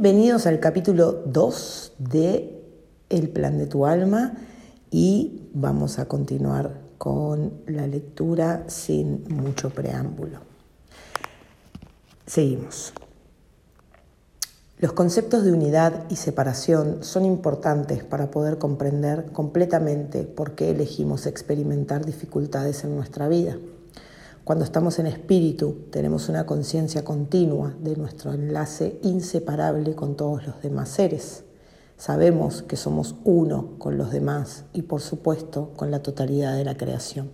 Bienvenidos al capítulo 2 de El plan de tu alma y vamos a continuar con la lectura sin mucho preámbulo. Seguimos. Los conceptos de unidad y separación son importantes para poder comprender completamente por qué elegimos experimentar dificultades en nuestra vida. Cuando estamos en espíritu, tenemos una conciencia continua de nuestro enlace inseparable con todos los demás seres. Sabemos que somos uno con los demás y por supuesto con la totalidad de la creación.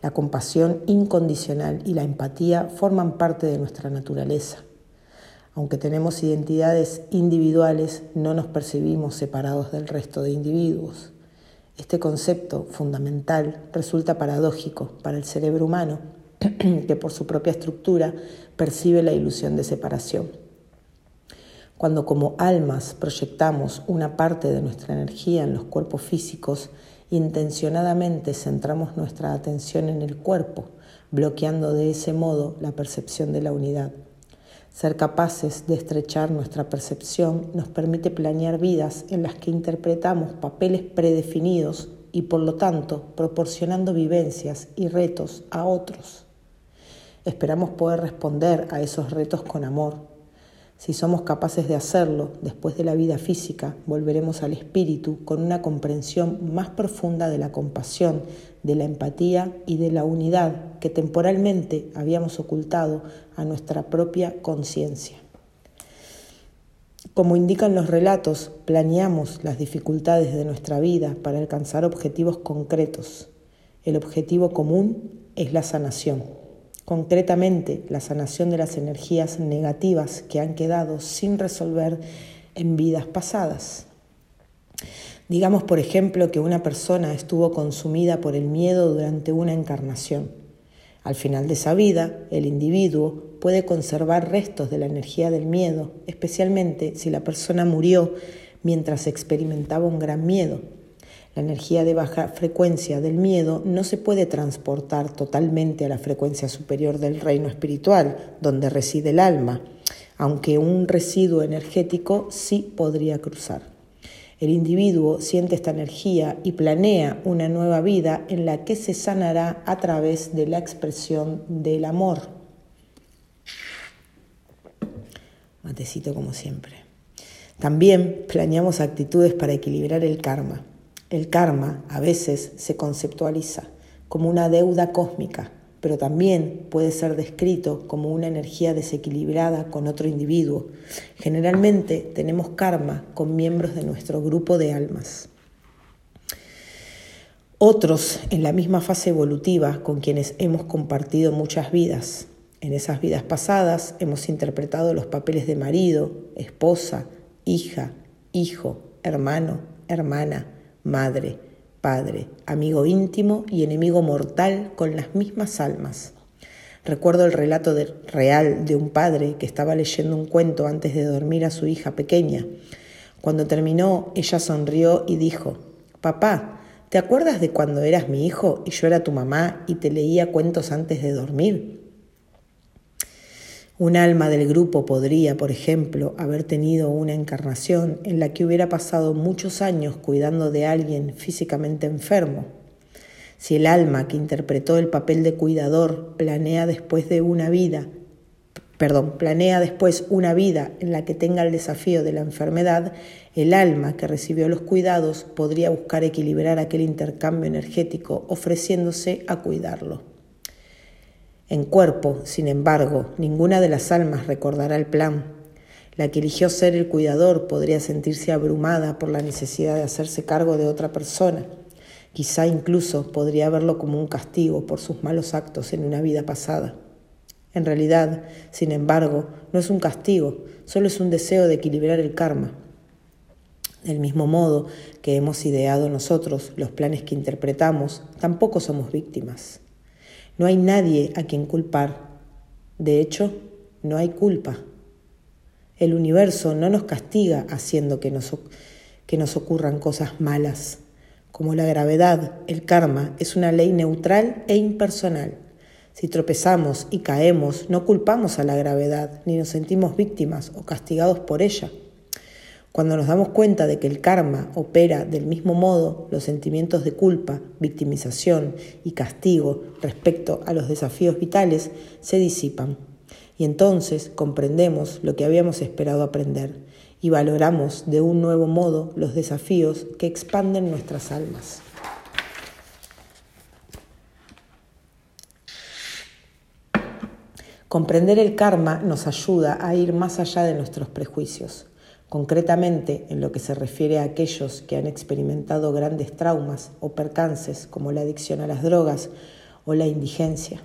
La compasión incondicional y la empatía forman parte de nuestra naturaleza. Aunque tenemos identidades individuales, no nos percibimos separados del resto de individuos. Este concepto fundamental resulta paradójico para el cerebro humano, que por su propia estructura percibe la ilusión de separación. Cuando como almas proyectamos una parte de nuestra energía en los cuerpos físicos, intencionadamente centramos nuestra atención en el cuerpo, bloqueando de ese modo la percepción de la unidad. Ser capaces de estrechar nuestra percepción nos permite planear vidas en las que interpretamos papeles predefinidos y por lo tanto proporcionando vivencias y retos a otros. Esperamos poder responder a esos retos con amor. Si somos capaces de hacerlo después de la vida física, volveremos al espíritu con una comprensión más profunda de la compasión, de la empatía y de la unidad que temporalmente habíamos ocultado a nuestra propia conciencia. Como indican los relatos, planeamos las dificultades de nuestra vida para alcanzar objetivos concretos. El objetivo común es la sanación, concretamente la sanación de las energías negativas que han quedado sin resolver en vidas pasadas. Digamos, por ejemplo, que una persona estuvo consumida por el miedo durante una encarnación. Al final de esa vida, el individuo puede conservar restos de la energía del miedo, especialmente si la persona murió mientras experimentaba un gran miedo. La energía de baja frecuencia del miedo no se puede transportar totalmente a la frecuencia superior del reino espiritual, donde reside el alma, aunque un residuo energético sí podría cruzar. El individuo siente esta energía y planea una nueva vida en la que se sanará a través de la expresión del amor. Matecito como siempre. También planeamos actitudes para equilibrar el karma. El karma a veces se conceptualiza como una deuda cósmica pero también puede ser descrito como una energía desequilibrada con otro individuo. Generalmente tenemos karma con miembros de nuestro grupo de almas. Otros en la misma fase evolutiva con quienes hemos compartido muchas vidas. En esas vidas pasadas hemos interpretado los papeles de marido, esposa, hija, hijo, hermano, hermana, madre, padre, amigo íntimo y enemigo mortal con las mismas almas. Recuerdo el relato real de un padre que estaba leyendo un cuento antes de dormir a su hija pequeña. Cuando terminó, ella sonrió y dijo, Papá, ¿te acuerdas de cuando eras mi hijo y yo era tu mamá y te leía cuentos antes de dormir? Un alma del grupo podría, por ejemplo, haber tenido una encarnación en la que hubiera pasado muchos años cuidando de alguien físicamente enfermo. Si el alma que interpretó el papel de cuidador planea después de una vida, perdón, planea después una vida en la que tenga el desafío de la enfermedad, el alma que recibió los cuidados podría buscar equilibrar aquel intercambio energético ofreciéndose a cuidarlo. En cuerpo, sin embargo, ninguna de las almas recordará el plan. La que eligió ser el cuidador podría sentirse abrumada por la necesidad de hacerse cargo de otra persona. Quizá incluso podría verlo como un castigo por sus malos actos en una vida pasada. En realidad, sin embargo, no es un castigo, solo es un deseo de equilibrar el karma. Del mismo modo que hemos ideado nosotros los planes que interpretamos, tampoco somos víctimas. No hay nadie a quien culpar. De hecho, no hay culpa. El universo no nos castiga haciendo que nos, que nos ocurran cosas malas. Como la gravedad, el karma es una ley neutral e impersonal. Si tropezamos y caemos, no culpamos a la gravedad, ni nos sentimos víctimas o castigados por ella. Cuando nos damos cuenta de que el karma opera del mismo modo, los sentimientos de culpa, victimización y castigo respecto a los desafíos vitales se disipan. Y entonces comprendemos lo que habíamos esperado aprender y valoramos de un nuevo modo los desafíos que expanden nuestras almas. Comprender el karma nos ayuda a ir más allá de nuestros prejuicios, concretamente en lo que se refiere a aquellos que han experimentado grandes traumas o percances como la adicción a las drogas o la indigencia.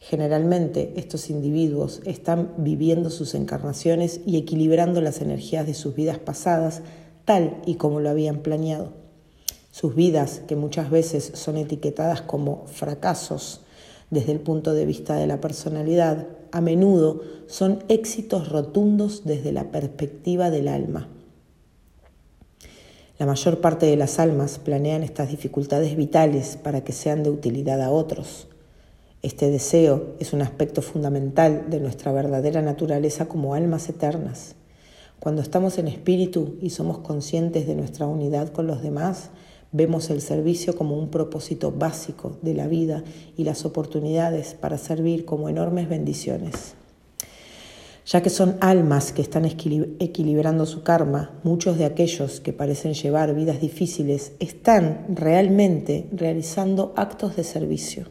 Generalmente estos individuos están viviendo sus encarnaciones y equilibrando las energías de sus vidas pasadas tal y como lo habían planeado. Sus vidas, que muchas veces son etiquetadas como fracasos, desde el punto de vista de la personalidad, a menudo son éxitos rotundos desde la perspectiva del alma. La mayor parte de las almas planean estas dificultades vitales para que sean de utilidad a otros. Este deseo es un aspecto fundamental de nuestra verdadera naturaleza como almas eternas. Cuando estamos en espíritu y somos conscientes de nuestra unidad con los demás, Vemos el servicio como un propósito básico de la vida y las oportunidades para servir como enormes bendiciones. Ya que son almas que están equilibrando su karma, muchos de aquellos que parecen llevar vidas difíciles están realmente realizando actos de servicio.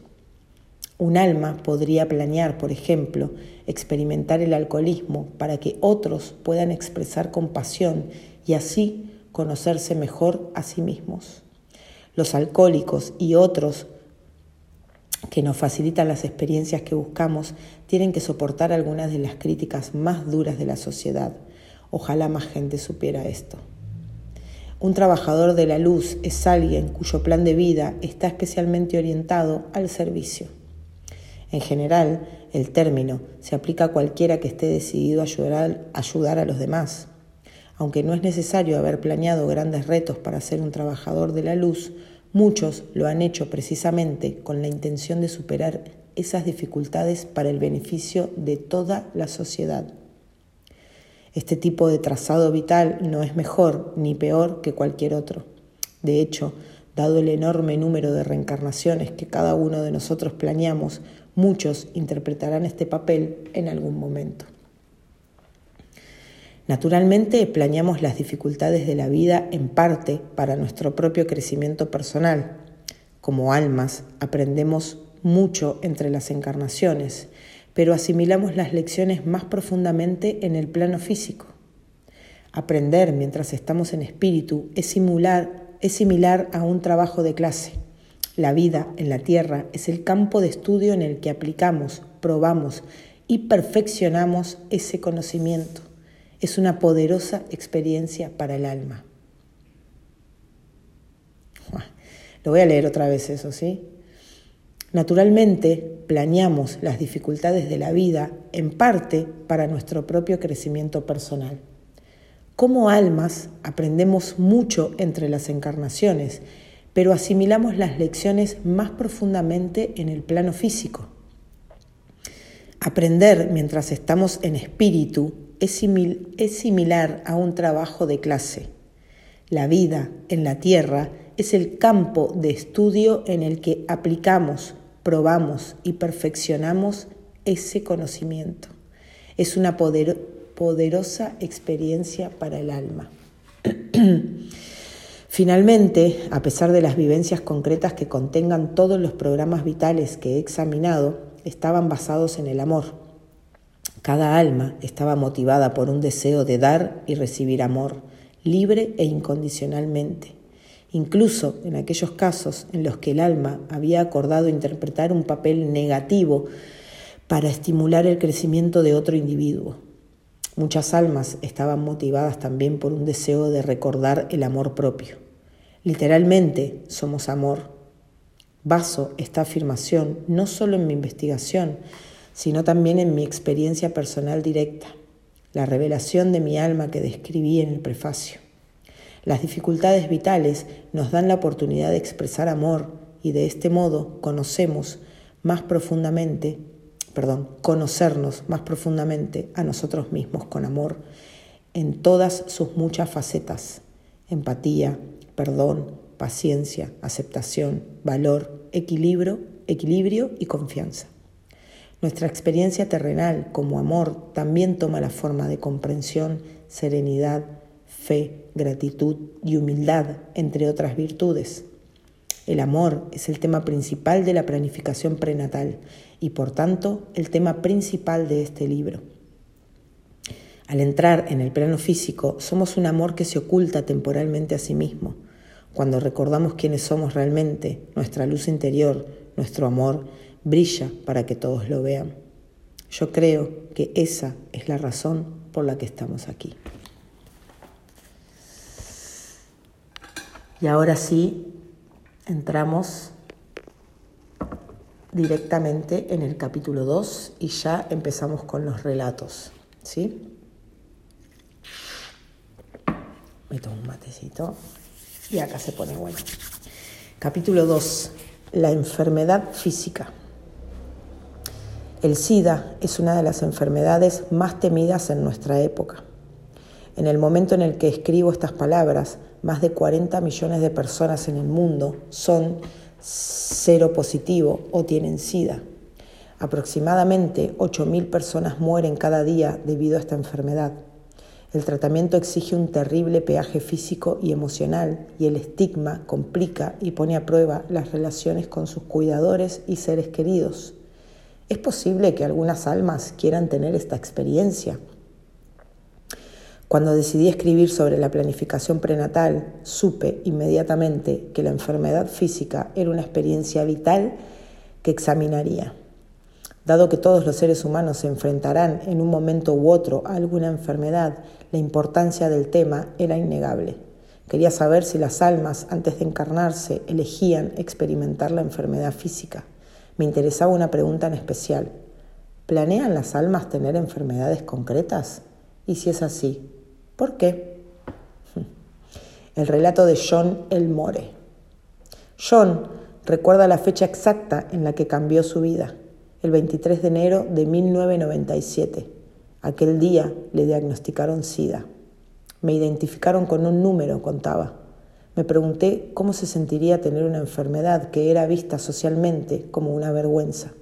Un alma podría planear, por ejemplo, experimentar el alcoholismo para que otros puedan expresar compasión y así conocerse mejor a sí mismos los alcohólicos y otros que nos facilitan las experiencias que buscamos tienen que soportar algunas de las críticas más duras de la sociedad. Ojalá más gente supiera esto. Un trabajador de la luz es alguien cuyo plan de vida está especialmente orientado al servicio. En general, el término se aplica a cualquiera que esté decidido a ayudar, ayudar a los demás. Aunque no es necesario haber planeado grandes retos para ser un trabajador de la luz, muchos lo han hecho precisamente con la intención de superar esas dificultades para el beneficio de toda la sociedad. Este tipo de trazado vital no es mejor ni peor que cualquier otro. De hecho, dado el enorme número de reencarnaciones que cada uno de nosotros planeamos, muchos interpretarán este papel en algún momento. Naturalmente planeamos las dificultades de la vida en parte para nuestro propio crecimiento personal. Como almas aprendemos mucho entre las encarnaciones, pero asimilamos las lecciones más profundamente en el plano físico. Aprender mientras estamos en espíritu es similar, a un trabajo de clase. La vida en la tierra es el campo de estudio en el que aplicamos, probamos y perfeccionamos ese conocimiento es una poderosa experiencia para el alma. Lo voy a leer otra vez eso, ¿sí? Naturalmente, planeamos las dificultades de la vida en parte para nuestro propio crecimiento personal. Como almas aprendemos mucho entre las encarnaciones, pero asimilamos las lecciones más profundamente en el plano físico. Aprender mientras estamos en espíritu es, similar a un trabajo de clase. La vida en la Tierra es el campo de estudio en el que aplicamos, probamos y perfeccionamos ese conocimiento. Es una poderosa experiencia para el alma. Finalmente, a pesar de las vivencias concretas que contengan todos los programas vitales que he examinado, estaban basados en el amor cada alma estaba motivada por un deseo de dar y recibir amor, libre e incondicionalmente. Incluso en aquellos casos en los que el alma había acordado interpretar un papel negativo para estimular el crecimiento de otro individuo. Muchas almas estaban motivadas también por un deseo de recordar el amor propio. Literalmente somos amor. Baso esta afirmación no solo en mi investigación, sino también en mi experiencia personal directa, la revelación de mi alma que describí en el prefacio. Las dificultades vitales nos dan la oportunidad de expresar amor y de este modo conocemos más profundamente, perdón, conocernos más profundamente a nosotros mismos con amor en todas sus muchas facetas, empatía, perdón, paciencia, aceptación, valor, equilibrio, equilibrio y confianza. Nuestra experiencia terrenal como amor también toma la forma de comprensión, serenidad, fe, gratitud y humildad, entre otras virtudes. El amor es el tema principal de la planificación prenatal y por tanto el tema principal de este libro. Al entrar en el plano físico, somos un amor que se oculta temporalmente a sí mismo. Cuando recordamos quiénes somos realmente, nuestra luz interior, nuestro amor, brilla para que todos lo vean. Yo creo que esa es la razón por la que estamos aquí. Y ahora sí, entramos directamente en el capítulo 2 y ya empezamos con los relatos. ¿Sí? Me tomo un matecito y acá se pone bueno. Capítulo 2. La enfermedad física. El SIDA es una de las enfermedades más temidas en nuestra época. En el momento en el que escribo estas palabras, más de 40 millones de personas en el mundo son cero positivo o tienen SIDA. Aproximadamente 8.000 personas mueren cada día debido a esta enfermedad. El tratamiento exige un terrible peaje físico y emocional y el estigma complica y pone a prueba las relaciones con sus cuidadores y seres queridos. Es posible que algunas almas quieran tener esta experiencia. Cuando decidí escribir sobre la planificación prenatal, supe inmediatamente que la enfermedad física era una experiencia vital que examinaría. Dado que todos los seres humanos se enfrentarán en un momento u otro a alguna enfermedad, la importancia del tema era innegable. Quería saber si las almas, antes de encarnarse, elegían experimentar la enfermedad física me interesaba una pregunta en especial. ¿Planean las almas tener enfermedades concretas? Y si es así, ¿por qué? El relato de John Elmore. John recuerda la fecha exacta en la que cambió su vida, el 23 de enero de 1997. Aquel día le diagnosticaron SIDA. Me identificaron con un número, contaba. Me pregunté cómo se sentiría tener una enfermedad que era vista socialmente como una vergüenza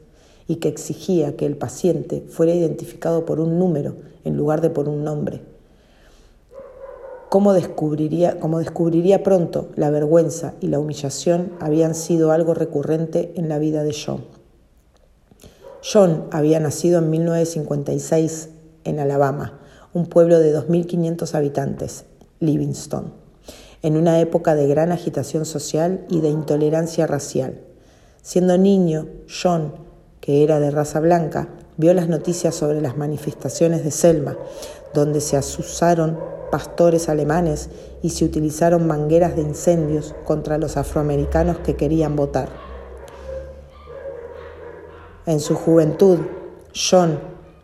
y que exigía que el paciente fuera identificado por un número en lugar de por un nombre. Cómo descubriría, descubriría pronto la vergüenza y la humillación habían sido algo recurrente en la vida de John. John había nacido en 1956 en Alabama, un pueblo de 2.500 habitantes, Livingston en una época de gran agitación social y de intolerancia racial. Siendo niño, John, que era de raza blanca, vio las noticias sobre las manifestaciones de Selma, donde se asusaron pastores alemanes y se utilizaron mangueras de incendios contra los afroamericanos que querían votar. En su juventud, John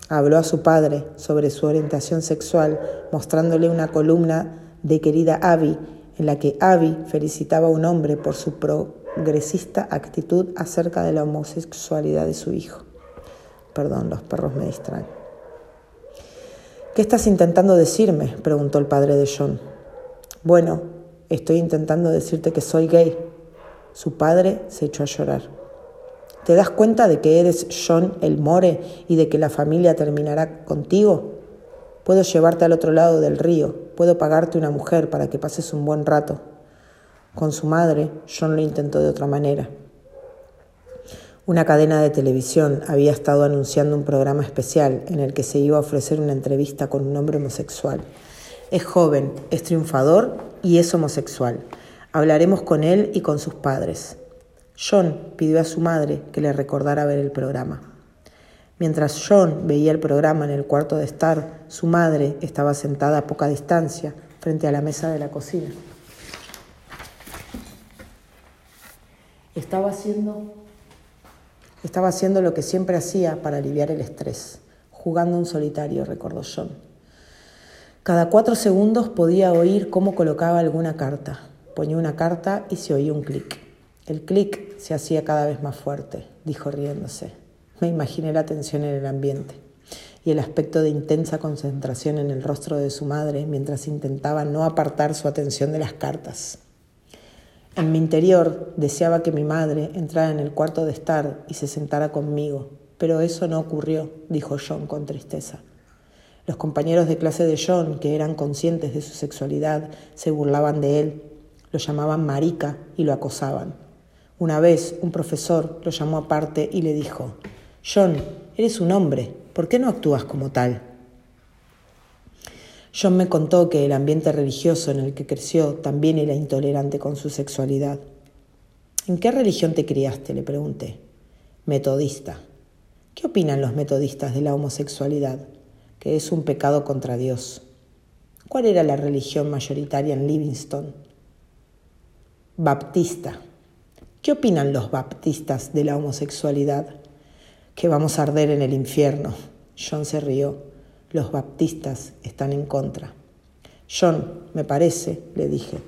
habló a su padre sobre su orientación sexual, mostrándole una columna de querida Abby en la que Abby felicitaba a un hombre por su progresista actitud acerca de la homosexualidad de su hijo. Perdón, los perros me distraen. ¿Qué estás intentando decirme? preguntó el padre de John. Bueno, estoy intentando decirte que soy gay. Su padre se echó a llorar. ¿Te das cuenta de que eres John el More y de que la familia terminará contigo? Puedo llevarte al otro lado del río, puedo pagarte una mujer para que pases un buen rato. Con su madre, John lo intentó de otra manera. Una cadena de televisión había estado anunciando un programa especial en el que se iba a ofrecer una entrevista con un hombre homosexual. Es joven, es triunfador y es homosexual. Hablaremos con él y con sus padres. John pidió a su madre que le recordara ver el programa. Mientras John veía el programa en el cuarto de estar, su madre estaba sentada a poca distancia frente a la mesa de la cocina. Estaba haciendo, estaba haciendo lo que siempre hacía para aliviar el estrés, jugando un solitario, recordó John. Cada cuatro segundos podía oír cómo colocaba alguna carta. Ponía una carta y se oía un clic. El clic se hacía cada vez más fuerte, dijo riéndose. Me imaginé la tensión en el ambiente y el aspecto de intensa concentración en el rostro de su madre mientras intentaba no apartar su atención de las cartas. En mi interior deseaba que mi madre entrara en el cuarto de estar y se sentara conmigo, pero eso no ocurrió, dijo John con tristeza. Los compañeros de clase de John, que eran conscientes de su sexualidad, se burlaban de él, lo llamaban marica y lo acosaban. Una vez un profesor lo llamó aparte y le dijo, John, eres un hombre, ¿por qué no actúas como tal? John me contó que el ambiente religioso en el que creció también era intolerante con su sexualidad. ¿En qué religión te criaste? le pregunté. Metodista. ¿Qué opinan los metodistas de la homosexualidad? Que es un pecado contra Dios. ¿Cuál era la religión mayoritaria en Livingston? Baptista. ¿Qué opinan los baptistas de la homosexualidad? Que vamos a arder en el infierno. John se rió. Los baptistas están en contra. John, me parece, le dije,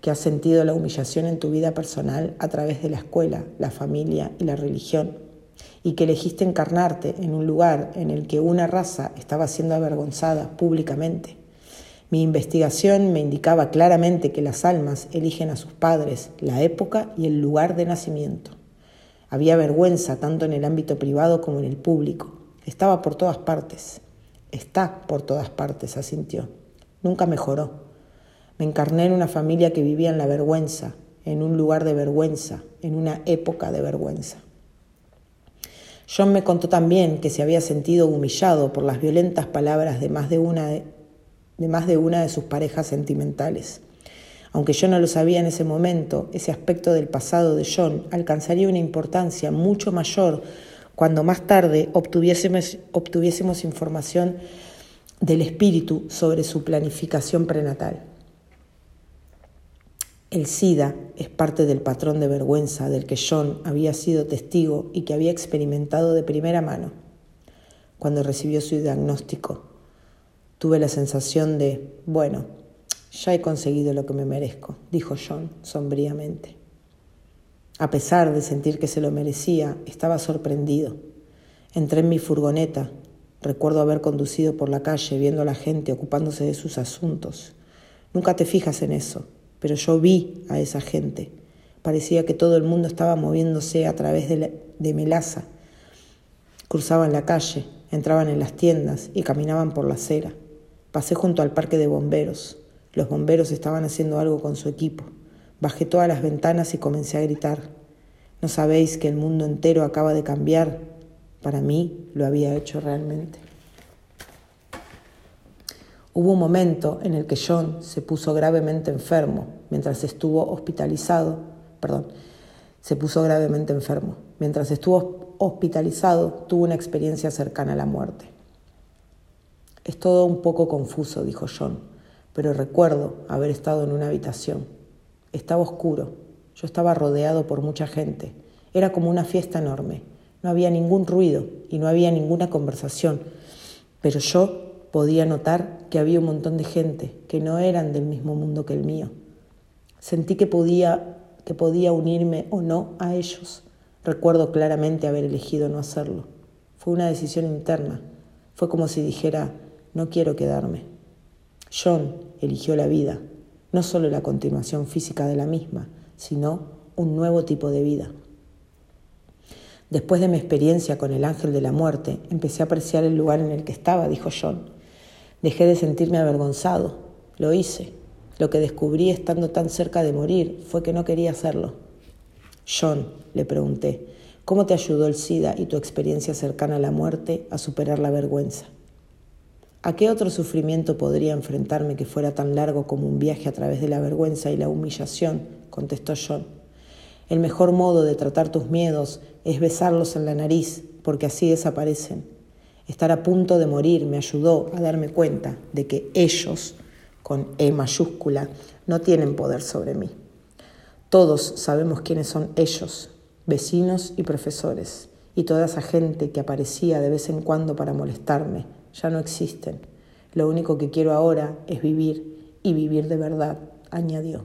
que has sentido la humillación en tu vida personal a través de la escuela, la familia y la religión, y que elegiste encarnarte en un lugar en el que una raza estaba siendo avergonzada públicamente. Mi investigación me indicaba claramente que las almas eligen a sus padres, la época y el lugar de nacimiento. Había vergüenza tanto en el ámbito privado como en el público. Estaba por todas partes. Está por todas partes, asintió. Nunca mejoró. Me encarné en una familia que vivía en la vergüenza, en un lugar de vergüenza, en una época de vergüenza. John me contó también que se había sentido humillado por las violentas palabras de más de una de, de más de, una de sus parejas sentimentales. Aunque yo no lo sabía en ese momento, ese aspecto del pasado de John alcanzaría una importancia mucho mayor cuando más tarde obtuviésemos, obtuviésemos información del espíritu sobre su planificación prenatal. El SIDA es parte del patrón de vergüenza del que John había sido testigo y que había experimentado de primera mano. Cuando recibió su diagnóstico, tuve la sensación de, bueno, ya he conseguido lo que me merezco, dijo John sombríamente. A pesar de sentir que se lo merecía, estaba sorprendido. Entré en mi furgoneta. Recuerdo haber conducido por la calle viendo a la gente ocupándose de sus asuntos. Nunca te fijas en eso, pero yo vi a esa gente. Parecía que todo el mundo estaba moviéndose a través de, de Melaza. Cruzaban la calle, entraban en las tiendas y caminaban por la acera. Pasé junto al parque de bomberos. Los bomberos estaban haciendo algo con su equipo. Bajé todas las ventanas y comencé a gritar. ¿No sabéis que el mundo entero acaba de cambiar? Para mí lo había hecho realmente. Hubo un momento en el que John se puso gravemente enfermo mientras estuvo hospitalizado, perdón, se puso gravemente enfermo. Mientras estuvo hospitalizado, tuvo una experiencia cercana a la muerte. Es todo un poco confuso, dijo John pero recuerdo haber estado en una habitación. Estaba oscuro, yo estaba rodeado por mucha gente. Era como una fiesta enorme. No había ningún ruido y no había ninguna conversación, pero yo podía notar que había un montón de gente que no eran del mismo mundo que el mío. Sentí que podía, que podía unirme o no a ellos. Recuerdo claramente haber elegido no hacerlo. Fue una decisión interna. Fue como si dijera, no quiero quedarme. John eligió la vida, no solo la continuación física de la misma, sino un nuevo tipo de vida. Después de mi experiencia con el ángel de la muerte, empecé a apreciar el lugar en el que estaba, dijo John. Dejé de sentirme avergonzado. Lo hice. Lo que descubrí estando tan cerca de morir fue que no quería hacerlo. John, le pregunté, ¿cómo te ayudó el SIDA y tu experiencia cercana a la muerte a superar la vergüenza? ¿A qué otro sufrimiento podría enfrentarme que fuera tan largo como un viaje a través de la vergüenza y la humillación? contestó John. El mejor modo de tratar tus miedos es besarlos en la nariz, porque así desaparecen. Estar a punto de morir me ayudó a darme cuenta de que ellos, con E mayúscula, no tienen poder sobre mí. Todos sabemos quiénes son ellos, vecinos y profesores, y toda esa gente que aparecía de vez en cuando para molestarme, ya no existen. Lo único que quiero ahora es vivir y vivir de verdad, añadió.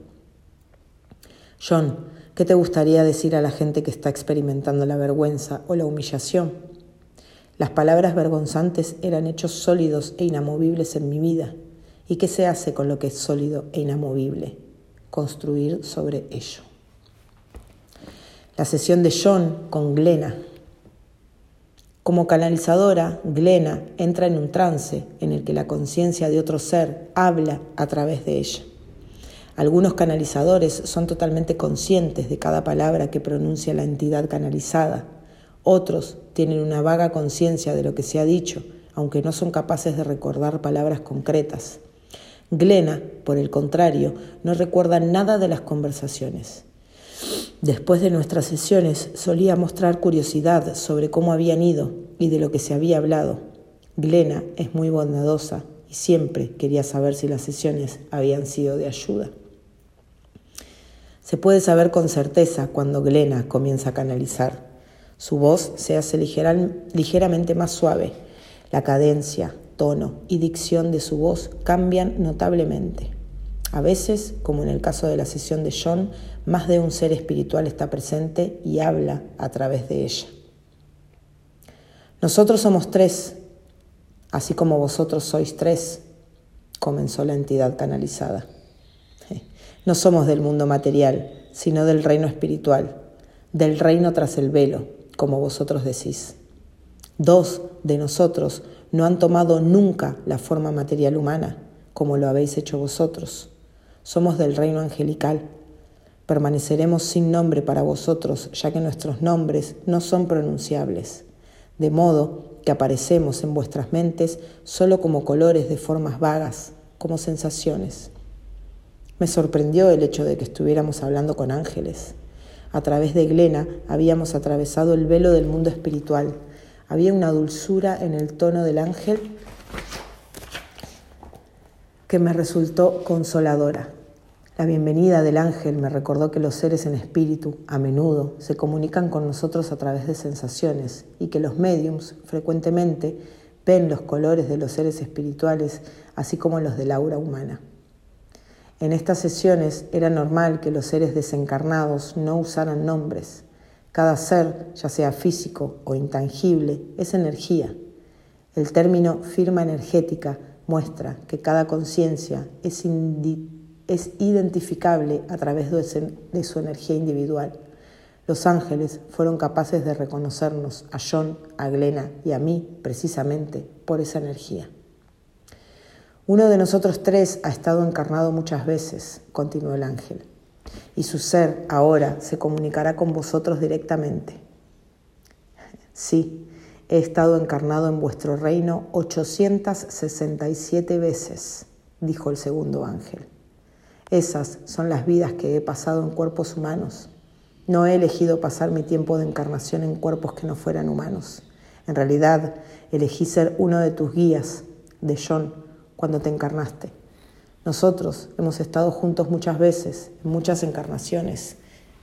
John, ¿Qué te gustaría decir a la gente que está experimentando la vergüenza o la humillación? Las palabras vergonzantes eran hechos sólidos e inamovibles en mi vida. ¿Y qué se hace con lo que es sólido e inamovible? Construir sobre ello. La sesión de John con Glena. Como canalizadora, Glena entra en un trance en el que la conciencia de otro ser habla a través de ella. Algunos canalizadores son totalmente conscientes de cada palabra que pronuncia la entidad canalizada. Otros tienen una vaga conciencia de lo que se ha dicho, aunque no son capaces de recordar palabras concretas. Glena, por el contrario, no recuerda nada de las conversaciones. Después de nuestras sesiones solía mostrar curiosidad sobre cómo habían ido y de lo que se había hablado. Glena es muy bondadosa y siempre quería saber si las sesiones habían sido de ayuda. Se puede saber con certeza cuando Glena comienza a canalizar. Su voz se hace ligeramente más suave. La cadencia, tono y dicción de su voz cambian notablemente. A veces, como en el caso de la sesión de John, más de un ser espiritual está presente y habla a través de ella. Nosotros somos tres, así como vosotros sois tres, comenzó la entidad canalizada. No somos del mundo material, sino del reino espiritual, del reino tras el velo, como vosotros decís. Dos de nosotros no han tomado nunca la forma material humana, como lo habéis hecho vosotros. Somos del reino angelical. Permaneceremos sin nombre para vosotros, ya que nuestros nombres no son pronunciables, de modo que aparecemos en vuestras mentes solo como colores de formas vagas, como sensaciones. Me sorprendió el hecho de que estuviéramos hablando con ángeles. A través de Glena habíamos atravesado el velo del mundo espiritual. Había una dulzura en el tono del ángel que me resultó consoladora. La bienvenida del ángel me recordó que los seres en espíritu a menudo se comunican con nosotros a través de sensaciones y que los mediums frecuentemente ven los colores de los seres espirituales así como los del aura humana. En estas sesiones era normal que los seres desencarnados no usaran nombres. Cada ser, ya sea físico o intangible, es energía. El término firma energética muestra que cada conciencia es, identificable a través de su energía individual. Los ángeles fueron capaces de reconocernos a John, a Glena y a mí precisamente por esa energía. Uno de nosotros tres ha estado encarnado muchas veces, continuó el ángel, y su ser ahora se comunicará con vosotros directamente. Sí, he estado encarnado en vuestro reino 867 veces, dijo el segundo ángel. Esas son las vidas que he pasado en cuerpos humanos. No he elegido pasar mi tiempo de encarnación en cuerpos que no fueran humanos. En realidad, elegí ser uno de tus guías, de John, cuando te encarnaste. Nosotros hemos estado juntos muchas veces, en muchas encarnaciones.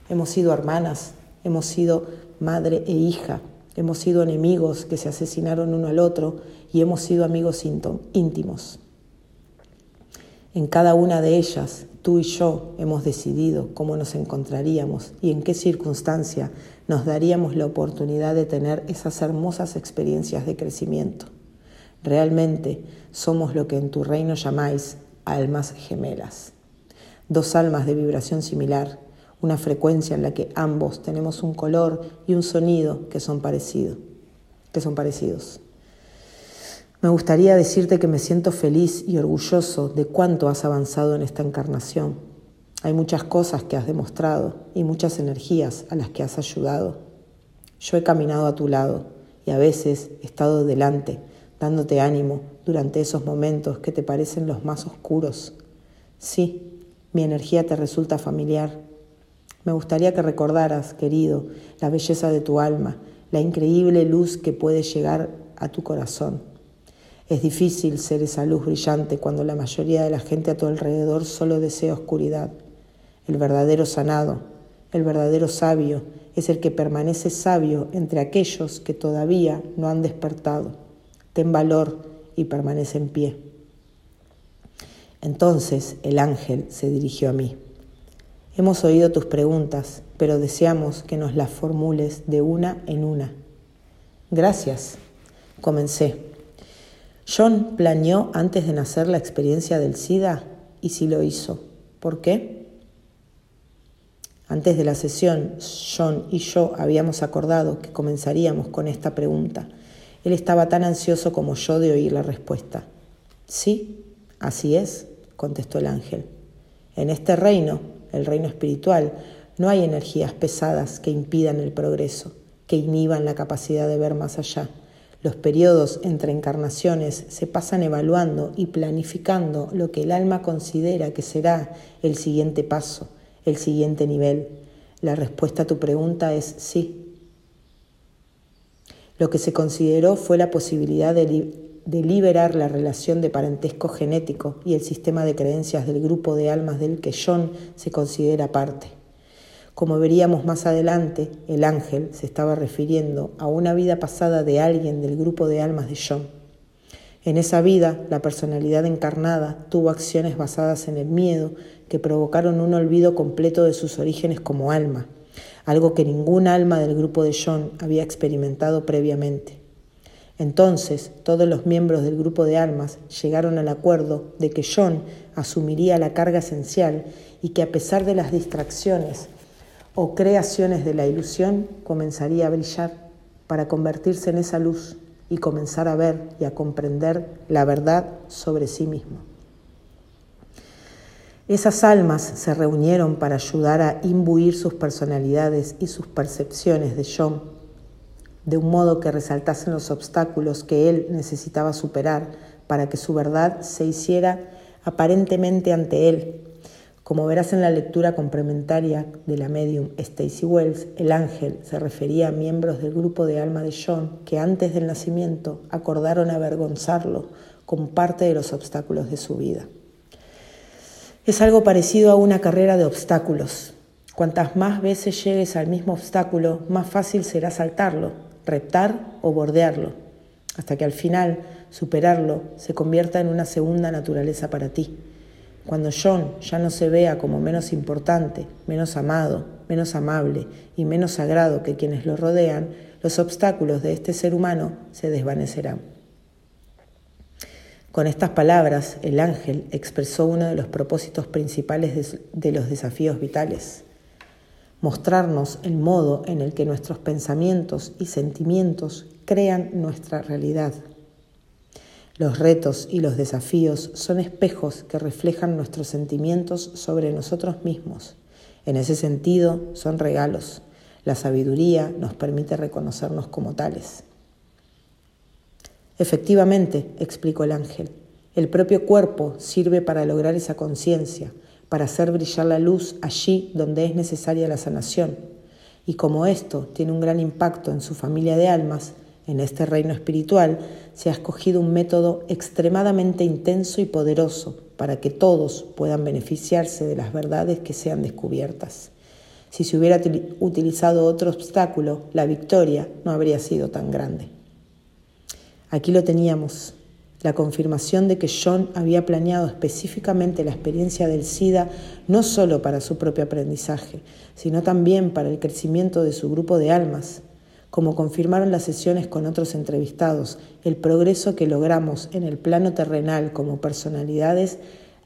Hemos sido hermanas, hemos sido madre e hija, hemos sido enemigos que se asesinaron uno al otro y hemos sido amigos íntimos. En cada una de ellas, tú y yo hemos decidido cómo nos encontraríamos y en qué circunstancia nos daríamos la oportunidad de tener esas hermosas experiencias de crecimiento. Realmente somos lo que en tu reino llamáis almas gemelas. Dos almas de vibración similar, una frecuencia en la que ambos tenemos un color y un sonido que son parecidos, que son parecidos. Me gustaría decirte que me siento feliz y orgulloso de cuánto has avanzado en esta encarnación. Hay muchas cosas que has demostrado y muchas energías a las que has ayudado. Yo he caminado a tu lado y a veces he estado delante dándote ánimo durante esos momentos que te parecen los más oscuros. Sí, mi energía te resulta familiar. Me gustaría que recordaras, querido, la belleza de tu alma, la increíble luz que puede llegar a tu corazón. Es difícil ser esa luz brillante cuando la mayoría de la gente a tu alrededor solo desea oscuridad. El verdadero sanado, el verdadero sabio, es el que permanece sabio entre aquellos que todavía no han despertado ten valor y permanece en pie. Entonces el ángel se dirigió a mí. Hemos oído tus preguntas, pero deseamos que nos las formules de una en una. Gracias. Comencé. John planeó antes de nacer la experiencia del SIDA y si lo hizo. ¿Por qué? Antes de la sesión, John y yo habíamos acordado que comenzaríamos con esta pregunta. Él estaba tan ansioso como yo de oír la respuesta. Sí, así es, contestó el ángel. En este reino, el reino espiritual, no hay energías pesadas que impidan el progreso, que inhiban la capacidad de ver más allá. Los periodos entre encarnaciones se pasan evaluando y planificando lo que el alma considera que será el siguiente paso, el siguiente nivel. La respuesta a tu pregunta es sí. Lo que se consideró fue la posibilidad de, de liberar la relación de parentesco genético y el sistema de creencias del grupo de almas del que John se considera parte. Como veríamos más adelante, el ángel se estaba refiriendo a una vida pasada de alguien del grupo de almas de John. En esa vida, la personalidad encarnada tuvo acciones basadas en el miedo que provocaron un olvido completo de sus orígenes como alma, algo que ningún alma del grupo de John había experimentado previamente. Entonces, todos los miembros del grupo de almas llegaron al acuerdo de que John asumiría la carga esencial y que a pesar de las distracciones o creaciones de la ilusión comenzaría a brillar para convertirse en esa luz y comenzar a ver y a comprender la verdad sobre sí mismo. Esas almas se reunieron para ayudar a imbuir sus personalidades y sus percepciones de John de un modo que resaltasen los obstáculos que él necesitaba superar para que su verdad se hiciera aparentemente ante él como verás en la lectura complementaria de la medium Stacy Wells, el ángel se refería a miembros del grupo de alma de John que antes del nacimiento acordaron avergonzarlo como parte de los obstáculos de su vida. Es algo parecido a una carrera de obstáculos. Cuantas más veces llegues al mismo obstáculo, más fácil será saltarlo, reptar o bordearlo, hasta que al final superarlo se convierta en una segunda naturaleza para ti cuando John ya no se vea como menos importante, menos amado, menos amable y menos sagrado que quienes lo rodean, los obstáculos de este ser humano se desvanecerán. Con estas palabras, el ángel expresó uno de los propósitos principales de, los desafíos vitales, mostrarnos el modo en el que nuestros pensamientos y sentimientos crean nuestra realidad. Los retos y los desafíos son espejos que reflejan nuestros sentimientos sobre nosotros mismos. En ese sentido, son regalos. La sabiduría nos permite reconocernos como tales. Efectivamente, explicó el ángel, el propio cuerpo sirve para lograr esa conciencia, para hacer brillar la luz allí donde es necesaria la sanación. Y como esto tiene un gran impacto en su familia de almas, en este reino espiritual se ha escogido un método extremadamente intenso y poderoso para que todos puedan beneficiarse de las verdades que sean descubiertas. Si se hubiera utilizado otro obstáculo, la victoria no habría sido tan grande. Aquí lo teníamos, la confirmación de que John había planeado específicamente la experiencia del SIDA no solo para su propio aprendizaje, sino también para el crecimiento de su grupo de almas, como confirmaron las sesiones con otros entrevistados, el progreso que logramos en el plano terrenal como personalidades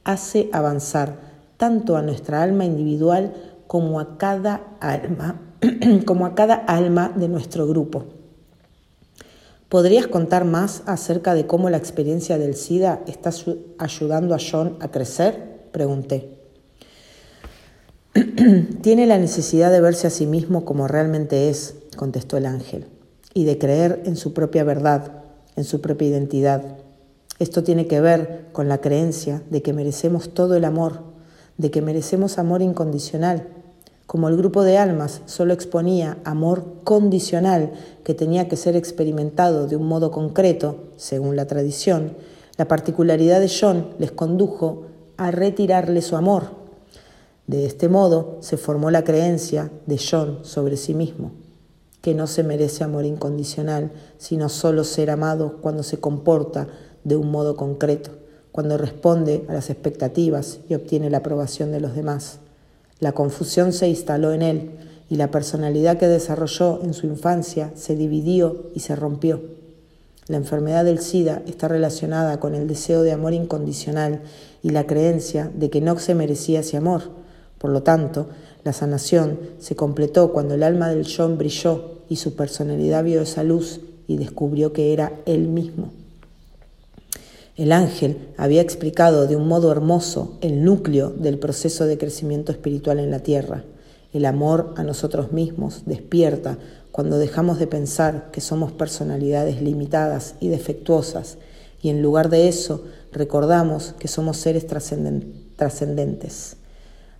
hace avanzar tanto a nuestra alma individual como a cada alma, como a cada alma de nuestro grupo. ¿Podrías contar más acerca de cómo la experiencia del SIDA está ayudando a John a crecer? Pregunté. Tiene la necesidad de verse a sí mismo como realmente es, contestó el ángel, y de creer en su propia verdad, en su propia identidad. Esto tiene que ver con la creencia de que merecemos todo el amor, de que merecemos amor incondicional. Como el grupo de almas solo exponía amor condicional que tenía que ser experimentado de un modo concreto, según la tradición, la particularidad de John les condujo a retirarle su amor. De este modo se formó la creencia de John sobre sí mismo que no se merece amor incondicional, sino solo ser amado cuando se comporta de un modo concreto, cuando responde a las expectativas y obtiene la aprobación de los demás. La confusión se instaló en él y la personalidad que desarrolló en su infancia se dividió y se rompió. La enfermedad del SIDA está relacionada con el deseo de amor incondicional y la creencia de que no se merecía ese amor. Por lo tanto, la sanación se completó cuando el alma del John brilló y su personalidad vio esa luz y descubrió que era él mismo. El ángel había explicado de un modo hermoso el núcleo del proceso de crecimiento espiritual en la tierra. El amor a nosotros mismos despierta cuando dejamos de pensar que somos personalidades limitadas y defectuosas y en lugar de eso recordamos que somos seres trascendentes.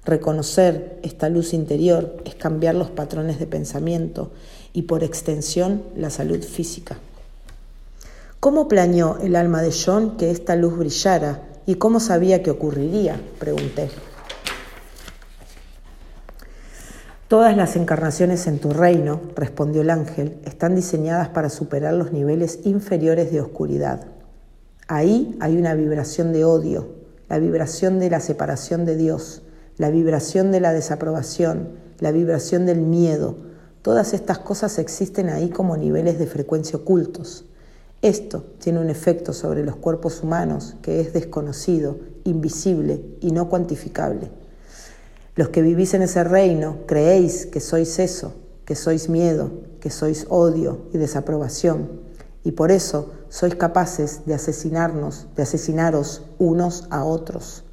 Reconocer esta luz interior es cambiar los patrones de pensamiento y por extensión la salud física. ¿Cómo planeó el alma de John que esta luz brillara y cómo sabía que ocurriría? pregunté. Todas las encarnaciones en tu reino, respondió el ángel, están diseñadas para superar los niveles inferiores de oscuridad. Ahí hay una vibración de odio, la vibración de la separación de Dios, la vibración de la desaprobación, la vibración del miedo. Todas estas cosas existen ahí como niveles de frecuencia ocultos. Esto tiene un efecto sobre los cuerpos humanos que es desconocido, invisible y no cuantificable. Los que vivís en ese reino creéis que sois eso, que sois miedo, que sois odio y desaprobación, y por eso sois capaces de asesinarnos, de asesinaros unos a otros.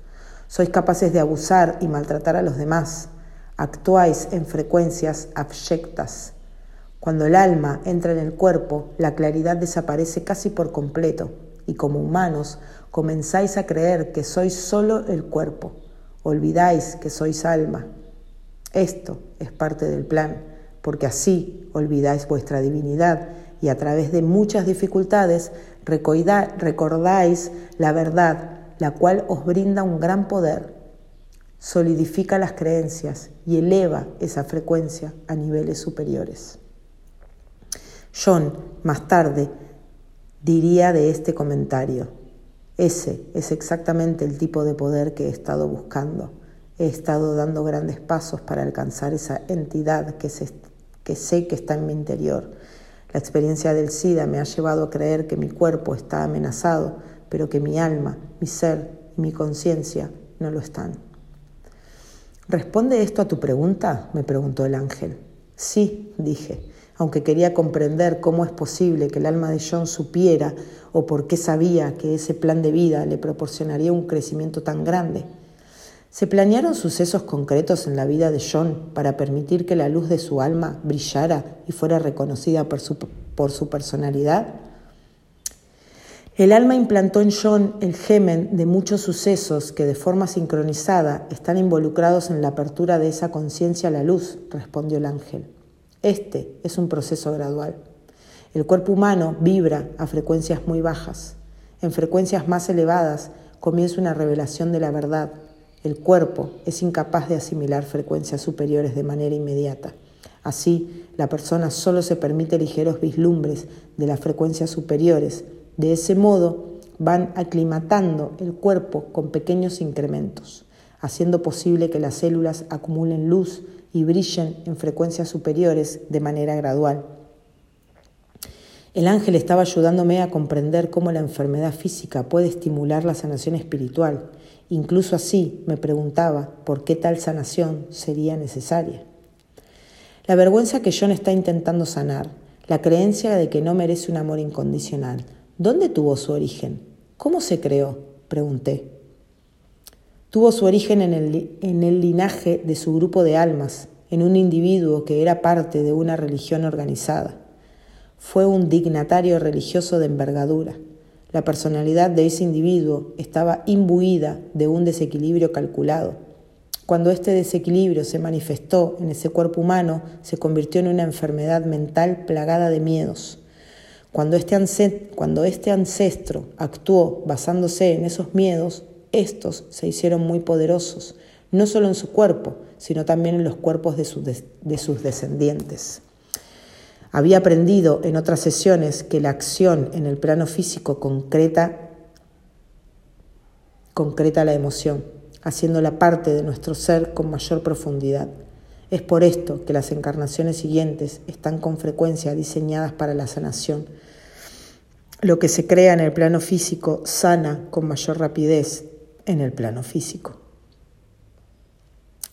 Sois capaces de abusar y maltratar a los demás. Actuáis en frecuencias abyectas cuando el alma entra en el cuerpo, la claridad desaparece casi por completo y como humanos comenzáis a creer que sois solo el cuerpo. Olvidáis que sois alma. Esto es parte del plan, porque así olvidáis vuestra divinidad y a través de muchas dificultades recordáis la verdad, la cual os brinda un gran poder, solidifica las creencias y eleva esa frecuencia a niveles superiores. John, más tarde, diría de este comentario, ese es exactamente el tipo de poder que he estado buscando. He estado dando grandes pasos para alcanzar esa entidad que, sé que está en mi interior. La experiencia del SIDA me ha llevado a creer que mi cuerpo está amenazado, pero que mi alma, mi ser y mi conciencia no lo están. ¿Responde esto a tu pregunta? me preguntó el ángel. Sí, dije aunque quería comprender cómo es posible que el alma de John supiera o por qué sabía que ese plan de vida le proporcionaría un crecimiento tan grande. ¿Se planearon sucesos concretos en la vida de John para permitir que la luz de su alma brillara y fuera reconocida por su, por su personalidad? El alma implantó en John el gemen de muchos sucesos que de forma sincronizada están involucrados en la apertura de esa conciencia a la luz, respondió el ángel. Este es un proceso gradual. El cuerpo humano vibra a frecuencias muy bajas. En frecuencias más elevadas comienza una revelación de la verdad. El cuerpo es incapaz de asimilar frecuencias superiores de manera inmediata. Así, la persona solo se permite ligeros vislumbres de las frecuencias superiores. De ese modo, van aclimatando el cuerpo con pequeños incrementos, haciendo posible que las células acumulen luz y brillen en frecuencias superiores de manera gradual. El ángel estaba ayudándome a comprender cómo la enfermedad física puede estimular la sanación espiritual. Incluso así me preguntaba por qué tal sanación sería necesaria. La vergüenza que John está intentando sanar, la creencia de que no merece un amor incondicional, ¿dónde tuvo su origen? ¿Cómo se creó? Pregunté. Tuvo su origen en el, en el linaje de su grupo de almas, en un individuo que era parte de una religión organizada. Fue un dignatario religioso de envergadura. La personalidad de ese individuo estaba imbuida de un desequilibrio calculado. Cuando este desequilibrio se manifestó en ese cuerpo humano, se convirtió en una enfermedad mental plagada de miedos. Cuando este, cuando este ancestro actuó basándose en esos miedos, estos se hicieron muy poderosos, no solo en su cuerpo, sino también en los cuerpos de, de sus descendientes. Había aprendido en otras sesiones que la acción en el plano físico concreta, concreta la emoción. haciéndola parte de nuestro ser con mayor profundidad. Es por esto que las encarnaciones siguientes están con frecuencia diseñadas para la sanación. Lo que se crea en el plano físico sana con mayor rapidez en el plano físico.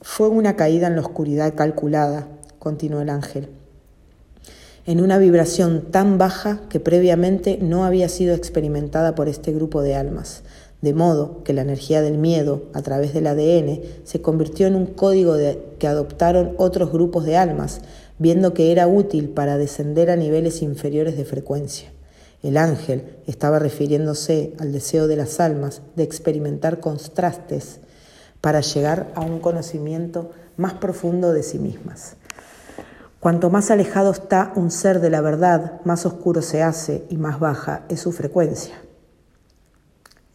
Fue una caída en la oscuridad calculada, continuó el ángel, en una vibración tan baja que previamente no había sido experimentada por este grupo de almas, de modo que la energía del miedo a través del ADN se convirtió en un código que adoptaron otros grupos de almas, viendo que era útil para descender a niveles inferiores de frecuencia. El ángel estaba refiriéndose al deseo de las almas de experimentar contrastes para llegar a un conocimiento más profundo de sí mismas. Cuanto más alejado está un ser de la verdad, más oscuro se hace y más baja es su frecuencia.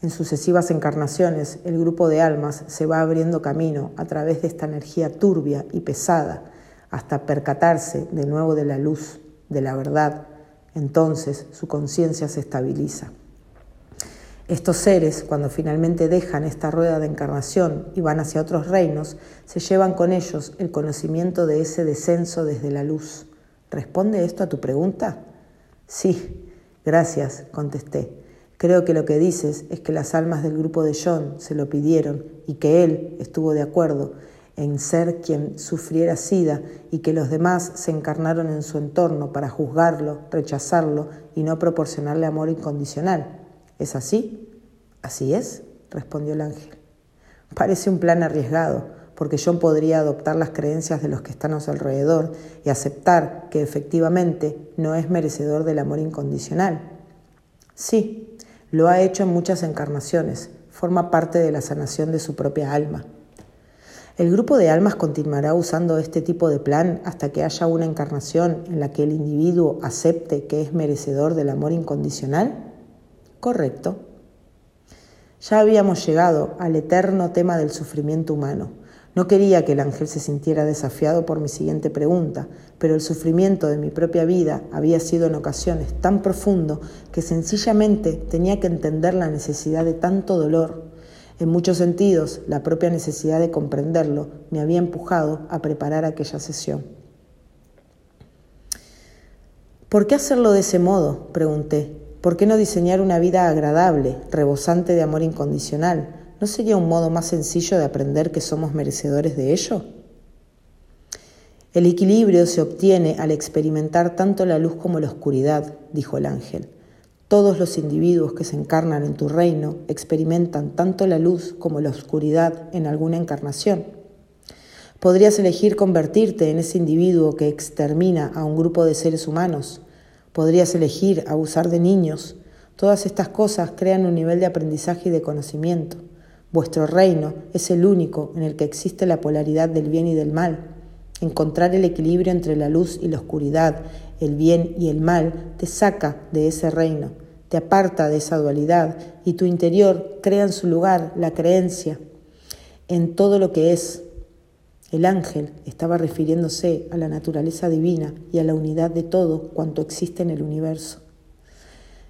En sucesivas encarnaciones, el grupo de almas se va abriendo camino a través de esta energía turbia y pesada hasta percatarse de nuevo de la luz, de la verdad. Entonces su conciencia se estabiliza. Estos seres, cuando finalmente dejan esta rueda de encarnación y van hacia otros reinos, se llevan con ellos el conocimiento de ese descenso desde la luz. ¿Responde esto a tu pregunta? Sí, gracias, contesté. Creo que lo que dices es que las almas del grupo de John se lo pidieron y que él estuvo de acuerdo en ser quien sufriera sida y que los demás se encarnaron en su entorno para juzgarlo, rechazarlo y no proporcionarle amor incondicional. ¿Es así? Así es, respondió el ángel. Parece un plan arriesgado, porque John podría adoptar las creencias de los que están a su alrededor y aceptar que efectivamente no es merecedor del amor incondicional. Sí, lo ha hecho en muchas encarnaciones, forma parte de la sanación de su propia alma. El grupo de almas continuará usando este tipo de plan hasta que haya una encarnación en la que el individuo acepte que es merecedor del amor incondicional. Correcto. Ya habíamos llegado al eterno tema del sufrimiento humano. No quería que el ángel se sintiera desafiado por mi siguiente pregunta, pero el sufrimiento de mi propia vida había sido en ocasiones tan profundo que sencillamente tenía que entender la necesidad de tanto dolor. En muchos sentidos, la propia necesidad de comprenderlo me había empujado a preparar aquella sesión. ¿Por qué hacerlo de ese modo? pregunté, ¿Por qué no diseñar una vida agradable, rebosante de amor incondicional? ¿No sería un modo más sencillo de aprender que somos merecedores de ello? El equilibrio se obtiene al experimentar tanto la luz como la oscuridad, dijo el ángel. Todos los individuos que se encarnan en tu reino experimentan tanto la luz como la oscuridad en alguna encarnación. Podrías elegir convertirte en ese individuo que extermina a un grupo de seres humanos, Podrías elegir abusar de niños. Todas estas cosas crean un nivel de aprendizaje y de conocimiento. Vuestro reino es el único en el que existe la polaridad del bien y del mal. Encontrar el equilibrio entre la luz y la oscuridad, el bien y el mal, te saca de ese reino, te aparta de esa dualidad y tu interior crea en su lugar la creencia en todo lo que es, el ángel estaba refiriéndose a la naturaleza divina y a la unidad de todo cuanto existe en el universo.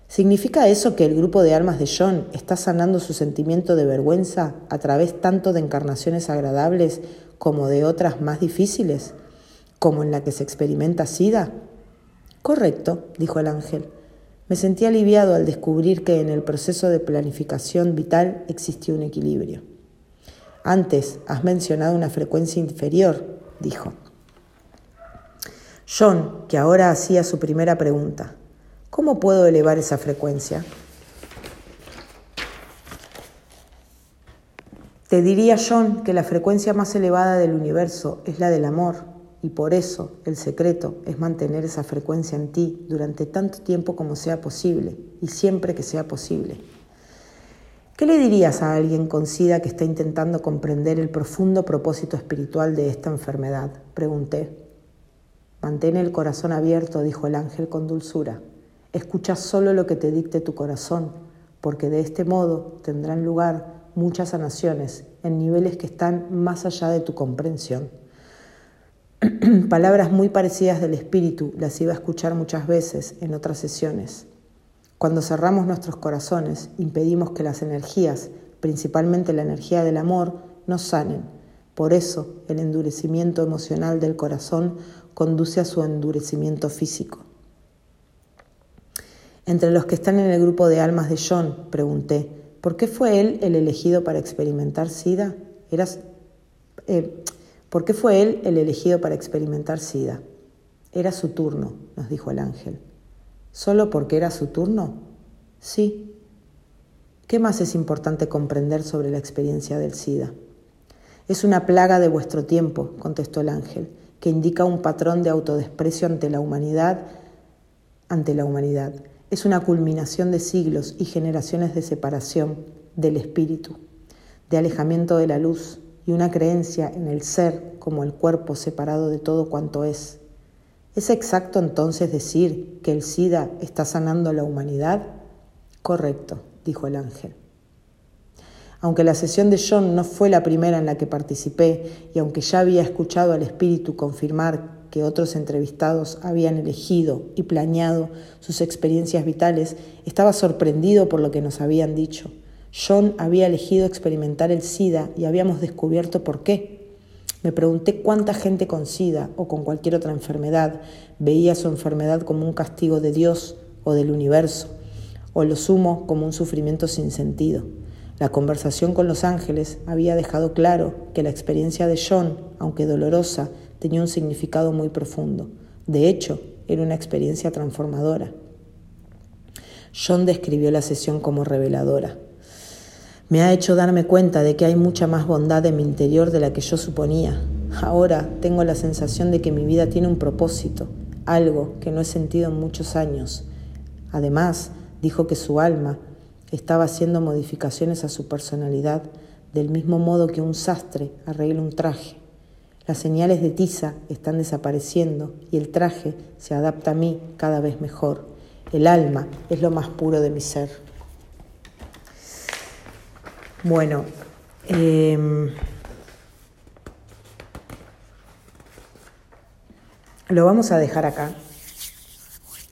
¿Significa eso que el grupo de almas de John está sanando su sentimiento de vergüenza a través tanto de encarnaciones agradables como de otras más difíciles, como en la que se experimenta SIDA? Correcto, dijo el ángel. Me sentí aliviado al descubrir que en el proceso de planificación vital existió un equilibrio. Antes has mencionado una frecuencia inferior, dijo. John, que ahora hacía su primera pregunta, ¿cómo puedo elevar esa frecuencia? Te diría John que la frecuencia más elevada del universo es la del amor y por eso el secreto es mantener esa frecuencia en ti durante tanto tiempo como sea posible y siempre que sea posible. ¿Qué le dirías a alguien con SIDA que está intentando comprender el profundo propósito espiritual de esta enfermedad? Pregunté. Mantén el corazón abierto, dijo el ángel con dulzura. Escucha solo lo que te dicte tu corazón, porque de este modo tendrán lugar muchas sanaciones en niveles que están más allá de tu comprensión. Palabras muy parecidas del Espíritu las iba a escuchar muchas veces en otras sesiones. Cuando cerramos nuestros corazones, impedimos que las energías, principalmente la energía del amor, no sanen. Por eso el endurecimiento emocional del corazón conduce a su endurecimiento físico. Entre los que están en el grupo de almas de John, pregunté, ¿por qué fue él el elegido para experimentar SIDA? Eh, ¿Por qué fue él el elegido para experimentar SIDA? Era su turno, nos dijo el ángel. ¿Solo porque era su turno? Sí. ¿Qué más es importante comprender sobre la experiencia del SIDA? Es una plaga de vuestro tiempo, contestó el ángel, que indica un patrón de autodesprecio ante la humanidad, ante la humanidad. Es una culminación de siglos y generaciones de separación del espíritu, de alejamiento de la luz y una creencia en el ser como el cuerpo separado de todo cuanto es. ¿Es exacto entonces decir que el SIDA está sanando a la humanidad? Correcto, dijo el ángel. Aunque la sesión de John no fue la primera en la que participé y aunque ya había escuchado al espíritu confirmar que otros entrevistados habían elegido y planeado sus experiencias vitales, estaba sorprendido por lo que nos habían dicho. John había elegido experimentar el SIDA y habíamos descubierto por qué. Me pregunté cuánta gente con SIDA o con cualquier otra enfermedad veía su enfermedad como un castigo de Dios o del universo, o lo sumo como un sufrimiento sin sentido. La conversación con los ángeles había dejado claro que la experiencia de John, aunque dolorosa, tenía un significado muy profundo. De hecho, era una experiencia transformadora. John describió la sesión como reveladora. Me ha hecho darme cuenta de que hay mucha más bondad en mi interior de la que yo suponía. Ahora tengo la sensación de que mi vida tiene un propósito, algo que no he sentido en muchos años. Además, dijo que su alma estaba haciendo modificaciones a su personalidad del mismo modo que un sastre arregla un traje. Las señales de tiza están desapareciendo y el traje se adapta a mí cada vez mejor. El alma es lo más puro de mi ser. Bueno, em, lo vamos a dejar acá.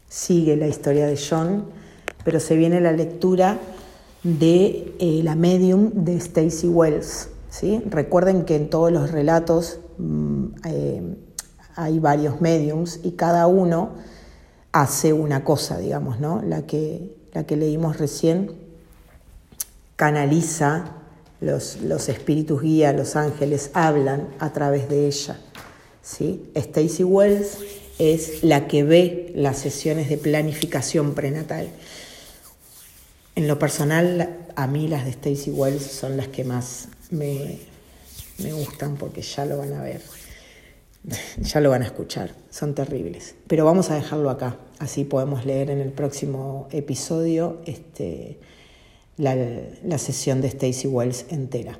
Sigue la historia de John, pero se viene la lectura de eh, la medium de Stacy Wells. ¿sí? Recuerden que en todos los relatos eh, hay varios mediums y cada uno hace una cosa, digamos, ¿no? La que, la que leímos recién canaliza los, los espíritus guía, los ángeles hablan a través de ella. ¿sí? Stacy Wells es la que ve las sesiones de planificación prenatal. En lo personal, a mí las de Stacy Wells son las que más me, me gustan porque ya lo van a ver, ya lo van a escuchar, son terribles. Pero vamos a dejarlo acá, así podemos leer en el próximo episodio este, la, la sesión de Stacy Wells entera.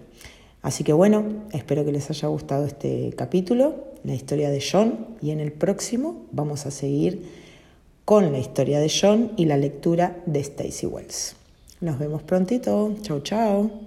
Así que bueno, espero que les haya gustado este capítulo, la historia de John, y en el próximo vamos a seguir con la historia de John y la lectura de Stacy Wells. Nos vemos prontito. Chau, chao.